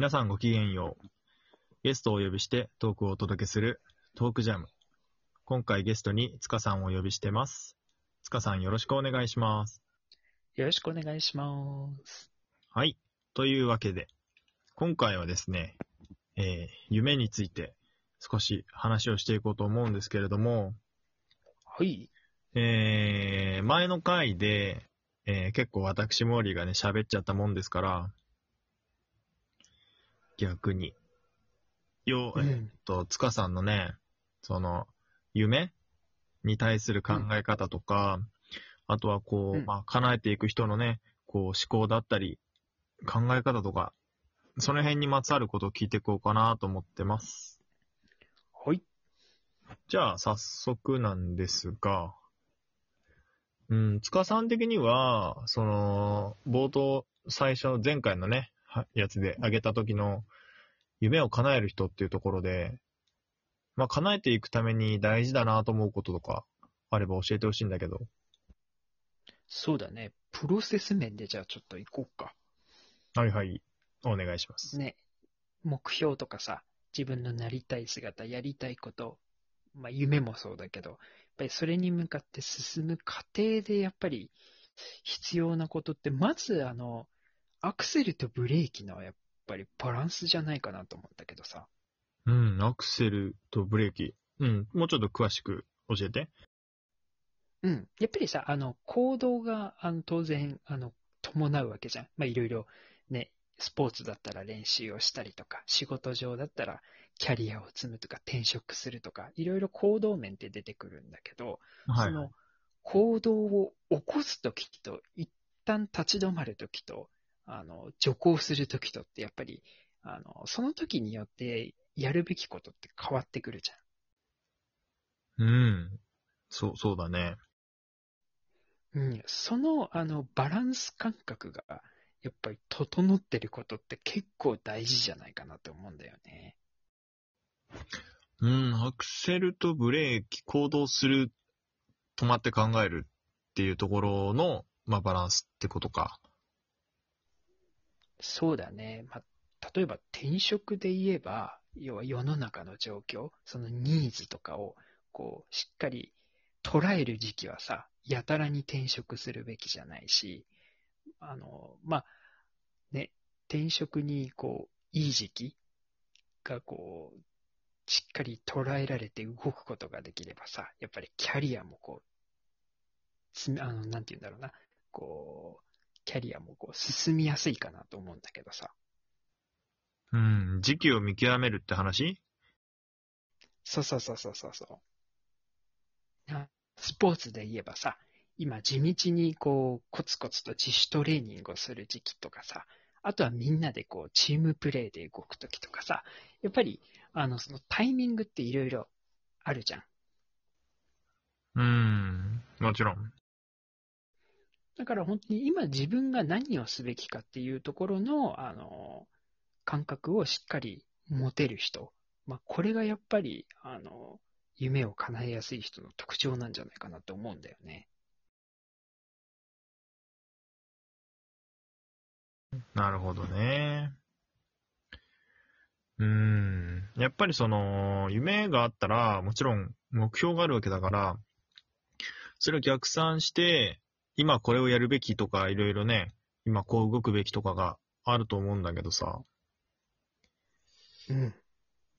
皆さんごきげんよう。ゲストをお呼びしてトークをお届けするトークジャム。今回ゲストに塚さんをお呼びしてます。塚さんよろしくお願いします。よろしくお願いします。はい。というわけで、今回はですね、えー夢について少し話をしていこうと思うんですけれども、はい。えー前の回で、えー結構私モーリーがね、喋っちゃったもんですから、逆に。よ、えーっと、塚さんのね、その、夢に対する考え方とか、あとはこう、うんまあ、叶えていく人のね、こう、思考だったり、考え方とか、その辺にまつわることを聞いていこうかなと思ってます。はい。じゃあ、早速なんですが、うん、塚さん的には、その、冒頭、最初、前回のね、はやつで挙げた時の、夢を叶える人っていうところで、まあ、叶えていくために大事だなと思うこととか、あれば教えてほしいんだけど。そうだね。プロセス面でじゃあちょっと行こうか。はいはい。お願いします。ね。目標とかさ、自分のなりたい姿、やりたいこと、まあ夢もそうだけど、やっぱりそれに向かって進む過程でやっぱり必要なことって、まずあの、アクセルとブレーキのやっぱりバランスじゃないかなと思ったけどさ。うん、アクセルとブレーキ。うん、もうちょっと詳しく教えて。うん。やっぱりさ、あの、行動が、あの、当然、あの、伴うわけじゃん。まあ、いろいろ、ね、スポーツだったら練習をしたりとか、仕事上だったらキャリアを積むとか、転職するとか、いろいろ行動面って出てくるんだけど、はい。その、行動を起こすときと、一旦立ち止まるときと、あの、徐行するときとって、やっぱり、あの、その時によって、やるべきことって変わってくるじゃん。うん。そう、そうだね。うん、その、あの、バランス感覚が、やっぱり整ってることって結構大事じゃないかなと思うんだよね。うん、アクセルとブレーキ、行動する、止まって考えるっていうところの、まあ、バランスってことか。そうだね。まあ、例えば転職で言えば、要は世の中の状況、そのニーズとかを、こう、しっかり捉える時期はさ、やたらに転職するべきじゃないし、あの、まあ、ね、転職に、こう、いい時期が、こう、しっかり捉えられて動くことができればさ、やっぱりキャリアもこう、つあの、なんて言うんだろうな、こう、キャリアもこう進みやすいかなと思うんだけどさ。うん、時期を見極めるって話？そうそうそうそうそうそう。あスポーツで言えばさ、今地道にこうコツコツと自主トレーニングをする時期とかさ、あとはみんなでこうチームプレーで動くときとかさ、やっぱりあのそのタイミングっていろいろあるじゃん。うん、もちろん。だから本当に今自分が何をすべきかっていうところの、あの、感覚をしっかり持てる人。まあ、これがやっぱり、あの、夢を叶えやすい人の特徴なんじゃないかなと思うんだよね。なるほどね。うん。やっぱりその、夢があったら、もちろん目標があるわけだから、それを逆算して、今これをやるべきとか、いろいろね、今こう動くべきとかがあると思うんだけどさ、うん。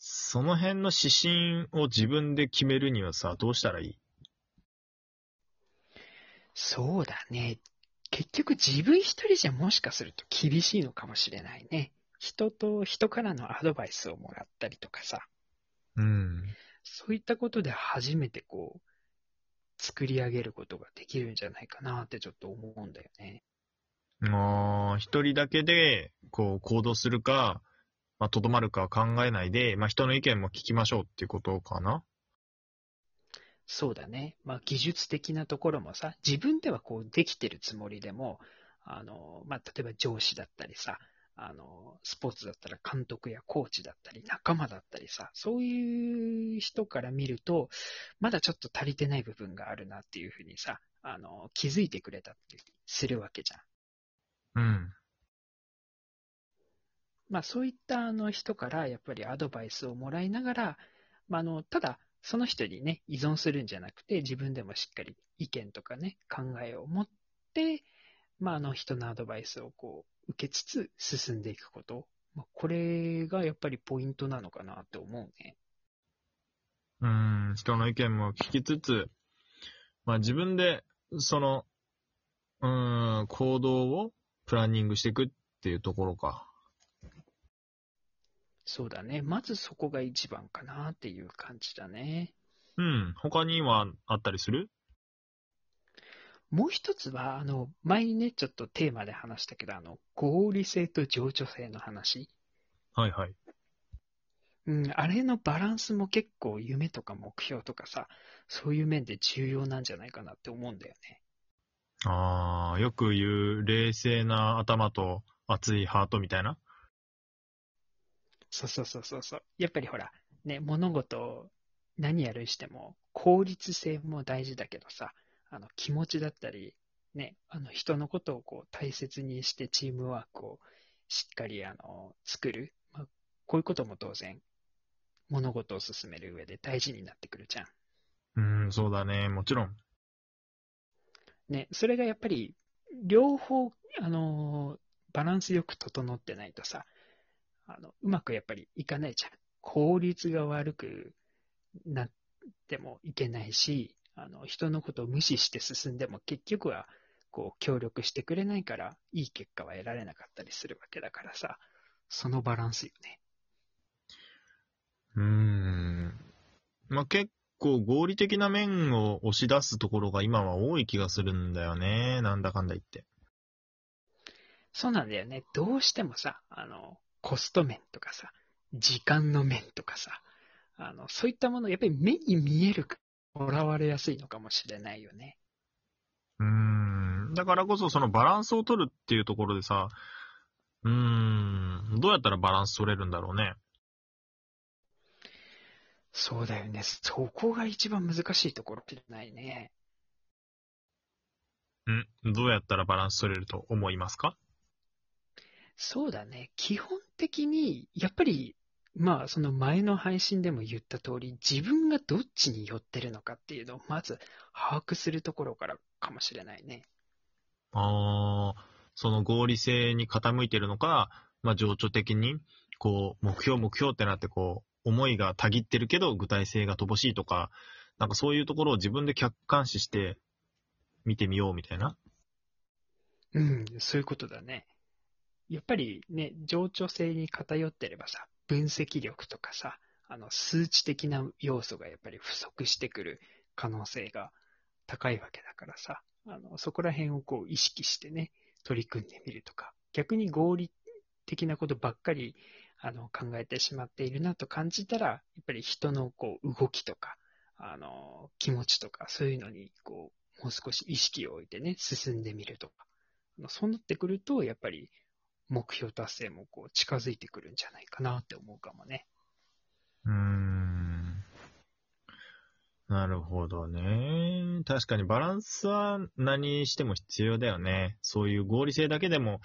その辺の指針を自分で決めるにはさ、どうしたらいい？そうだね。結局自分一人じゃもしかすると厳しいのかもしれないね。人と人からのアドバイスをもらったりとかさ、うん。そういったことで初めてこう、作り上げることができるんじゃないかなってちょっと思うんだよね。あー一人だけで、こう、行動するか、まあ、とどまるかは考えないで、まあ、人の意見も聞きましょうっていうことかなそうだね。まあ、技術的なところもさ、自分ではこうできてるつもりでも、あの、まあ、例えば上司だったりさ、あの、スポーツだったら監督やコーチだったり、仲間だったりさ、そういう人から見ると、まだちょっと足りてない部分があるなっていうふうにさ、あの、気づいてくれたってするわけじゃん。うん。まあそういったあの人からやっぱりアドバイスをもらいながら、まああの、ただその人にね、依存するんじゃなくて、自分でもしっかり意見とかね、考えを持って、まああの人のアドバイスをこう、受けつつ進んでいくこと。まあ、これがやっぱりポイントなのかなって思うね。うん、人の意見も聞きつつ、まあ自分で、その、うん、行動をプランニングしていくっていうところか。そうだね。まずそこが一番かなっていう感じだね。うん、他にはあったりする？もう一つは、あの、前にね、ちょっとテーマで話したけど、あの、合理性と情緒性の話。はいはい。うん、あれのバランスも結構夢とか目標とかさ、そういう面で重要なんじゃないかなって思うんだよね。ああ、よく言う冷静な頭と熱いハートみたいな？そうそうそうそうそう。やっぱりほら、ね、物事を何やるにしても効率性も大事だけどさ、あの気持ちだったり、ね、あの人のことをこう大切にしてチームワークをしっかりあの作る、まあ、こういうことも当然物事を進める上で大事になってくるじゃん。うん、そうだね、もちろん。ね、それがやっぱり両方、あのバランスよく整ってないとさ、あのうまくやっぱりいかないじゃん。効率が悪くなってもいけないし、あの人のことを無視して進んでも結局はこう協力してくれないからいい結果は得られなかったりするわけだからさ、そのバランスよね。うーん。まあ、結構合理的な面を押し出すところが今は多い気がするんだよね。なんだかんだ言って。そうなんだよね。どうしてもさ、あの、コスト面とかさ、時間の面とかさ、あの、そういったもの、やっぱり目に見えるから、われやすいのかもしれないよね。うーん。だからこそそのバランスを取るっていうところでさ、うーん、どうやったらバランス取れるんだろうね。そうだよね。そこが一番難しいところじゃないね。んどうやったらバランス取れると思いますか？そうだね。基本的に、やっぱり、まあ、その前の配信でも言った通り、自分がどっちに寄ってるのかっていうのを、まず把握するところからかもしれないね。ああ、その合理性に傾いてるのか、まあ、情緒的に、こう、目標目標ってなって、こう、思いがたぎってるけど、具体性が乏しいとか、なんかそういうところを自分で客観視して見てみようみたいな？うん、そういうことだね。やっぱりね、情緒性に偏ってればさ、分析力とかさ、あの、数値的な要素がやっぱり不足してくる可能性が高いわけだからさ、あの、そこら辺をこう意識してね、取り組んでみるとか、逆に合理的なことばっかり、あの、考えてしまっているなと感じたら、やっぱり人のこう、動きとか、あの、気持ちとか、そういうのに、こう、もう少し意識を置いてね、進んでみるとか。そうなってくると、やっぱり、目標達成もこう近づいてくるんじゃないかなって思うかもね。うーん。なるほどね。確かにバランスは何しても必要だよね。そういう合理性だけでも、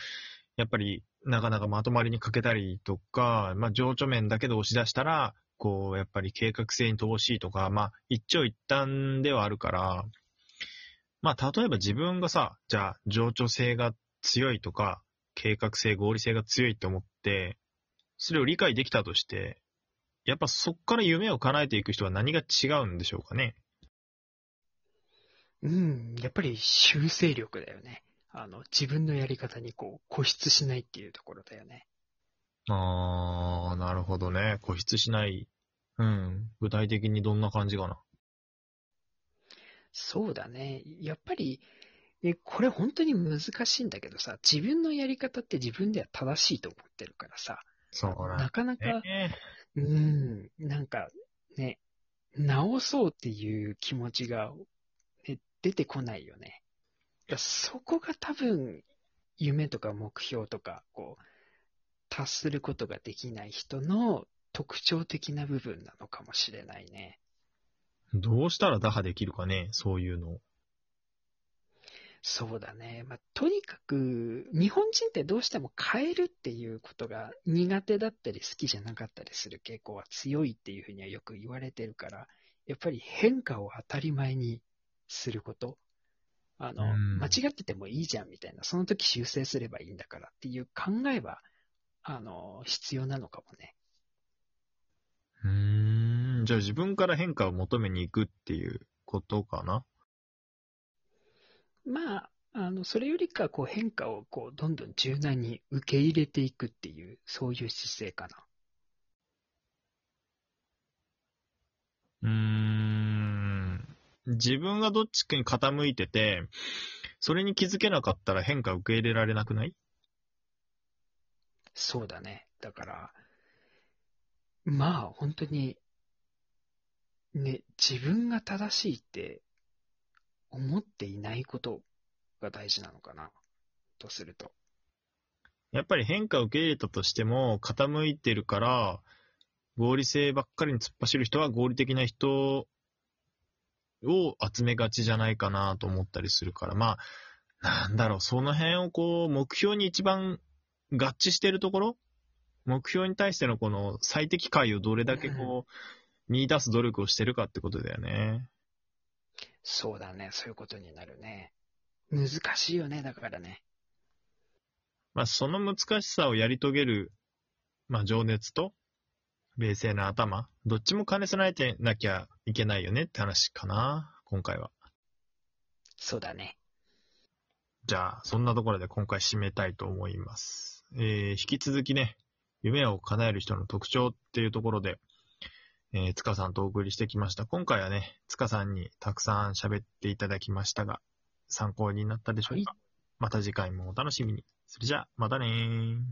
やっぱりなかなかまとまりに欠けたりとか、まあ情緒面だけで押し出したら、こう、やっぱり計画性に乏しいとか、まあ一長一短ではあるから、まあ例えば自分がさ、じゃあ情緒性が強いとか、計画性、合理性が強いって思って、それを理解できたとして、やっぱそっから夢を叶えていく人は何が違うんでしょうかね？うん、やっぱり修正力だよね。あの、自分のやり方にこう固執しないっていうところだよね。あー、なるほどね。固執しない。うん。具体的にどんな感じかな？そうだね。やっぱり、えこれ本当に難しいんだけどさ、自分のやり方って自分では正しいと思ってるからさ、そうなかなか、ね。うん、なんかね、直そうっていう気持ちが、ね、出てこないよね。いやそこが多分、夢とか目標とか、こう、達することができない人の特徴的な部分なのかもしれないね。どうしたら打破できるかね、そういうのを。そうだね。まあ、とにかく、日本人ってどうしても変えるっていうことが苦手だったり好きじゃなかったりする傾向は強いっていうふうにはよく言われてるから、やっぱり変化を当たり前にすること。あの、うん間違っててもいいじゃんみたいな、その時修正すればいいんだからっていう考えは、あの、必要なのかもね。うーん。じゃあ自分から変化を求めに行くっていうことかな？まあ、あの、それよりか、こう変化をこう、どんどん柔軟に受け入れていくっていう、そういう姿勢かな。うーん。自分がどっちかに傾いてて、それに気づけなかったら変化を受け入れられなくない？そうだね。だから、まあ、本当に、ね、自分が正しいって思っていないことが大事なのかな、とすると。やっぱり変化を受け入れたとしても、傾いてるから、合理性ばっかりに突っ走る人は合理的な人を集めがちじゃないかなと思ったりするから、まあ、なんだろう、その辺をこう、目標に一番合致してるところ目標に対してのこの最適解をどれだけこう、見出す努力をしてるかってことだよね。そうだね、そういうことになるね。難しいよね、だからね。まあ、その難しさをやり遂げる、まあ、情熱と、冷静な頭、どっちも兼ね備えてなきゃいけないよねって話かな、今回は。そうだね。じゃあ、そんなところで今回締めたいと思います。えー、引き続きね、夢を叶える人の特徴っていうところで、えー、塚さんとお送りしてきました。今回はね、塚さんにたくさん喋っていただきましたが、参考になったでしょうか、また次回もお楽しみに。それじゃあ、またねー。